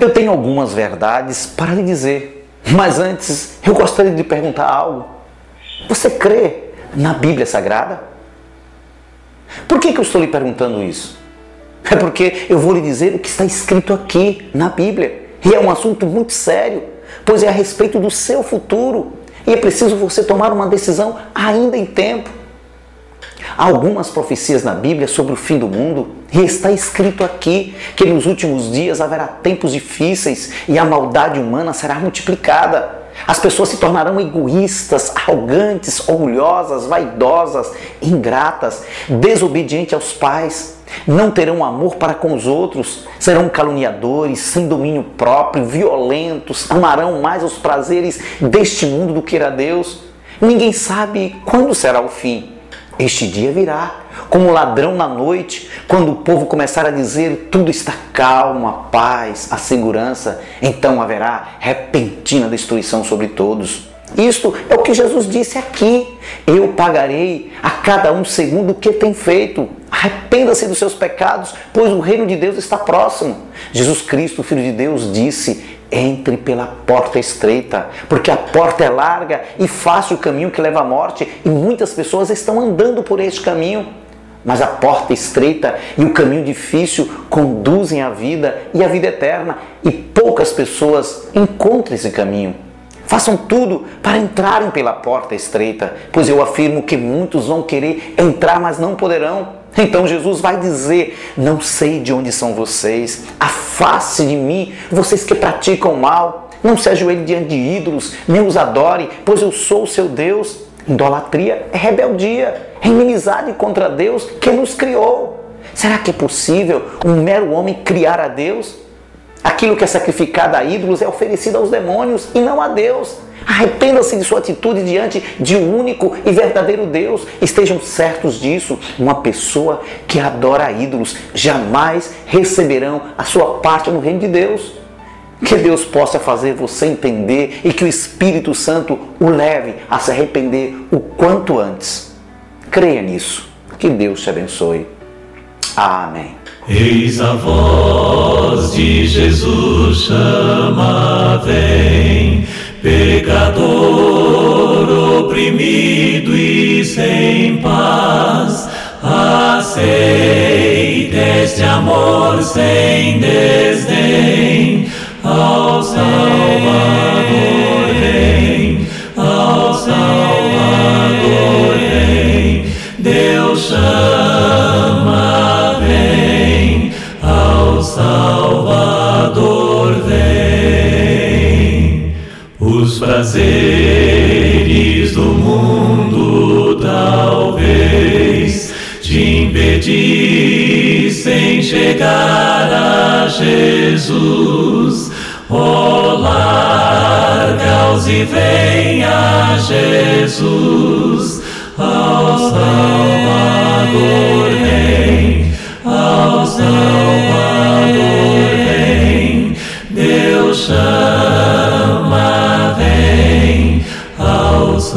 eu tenho algumas verdades para lhe dizer, mas antes eu gostaria de lhe perguntar algo. Você crê na Bíblia Sagrada? Por que, que eu estou lhe perguntando isso? É porque eu vou lhe dizer o que está escrito aqui na Bíblia. E é um assunto muito sério, pois é a respeito do seu futuro. E é preciso você tomar uma decisão ainda em tempo. Há algumas profecias na Bíblia sobre o fim do mundo e está escrito aqui que nos últimos dias haverá tempos difíceis e a maldade humana será multiplicada. As pessoas se tornarão egoístas, arrogantes, orgulhosas, vaidosas, ingratas, desobedientes aos pais, não terão amor para com os outros, serão caluniadores, sem domínio próprio, violentos, amarão mais os prazeres deste mundo do que a Deus. Ninguém sabe quando será o fim. Este dia virá, como ladrão na noite, quando o povo começar a dizer tudo está calmo, a paz, a segurança, então haverá repentina destruição sobre todos. Isto é o que Jesus disse aqui. Eu pagarei a cada um segundo o que tem feito. Arrependa-se dos seus pecados, pois o reino de Deus está próximo. Jesus Cristo, Filho de Deus, disse: entre pela porta estreita, porque a porta é larga e fácil o caminho que leva à morte, e muitas pessoas estão andando por este caminho. Mas a porta estreita e o caminho difícil conduzem à vida e à vida eterna, e poucas pessoas encontram esse caminho. Façam tudo para entrarem pela porta estreita, pois eu afirmo que muitos vão querer entrar, mas não poderão. Então Jesus vai dizer: Não sei de onde são vocês, afaste de mim, vocês que praticam mal. Não se ajoelhe diante de ídolos, nem os adore, pois eu sou o seu Deus. Idolatria é rebeldia, é inimizade contra Deus que nos criou. Será que é possível um mero homem criar a Deus? Aquilo que é sacrificado a ídolos é oferecido aos demônios e não a Deus. Arrependa-se de sua atitude diante de um único e verdadeiro Deus. Estejam certos disso. Uma pessoa que adora ídolos jamais receberão a sua parte no reino de Deus. Que Deus possa fazer você entender e que o Espírito Santo o leve a se arrepender o quanto antes. Creia nisso. Que Deus te abençoe. Amém. Eis a voz de Jesus chama, vem, pecador oprimido e sem paz, aceita este amor sem desdém, ao Salvador vem, ao Salvador vem, Deus chama. Salvador Os prazeres do mundo talvez te impedissem chegar a Jesus. Oh, larga-os e vem a Jesus, ao Salvador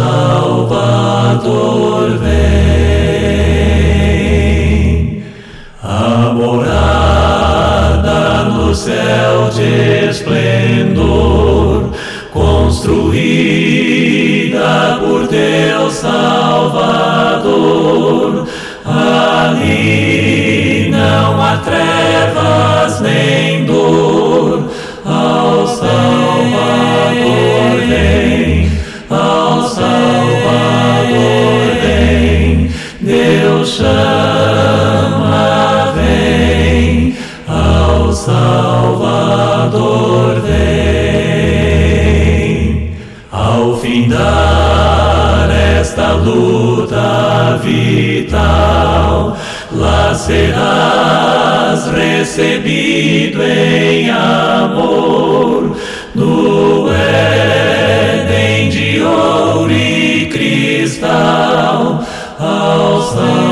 Salvador vem. A morada no céu de esplendor, construída por Deus Salvador. Ali não há trevas Salvador vem, ao findar esta luta vital, lá serás recebido em amor no Éden de ouro e cristal. Ao Salvador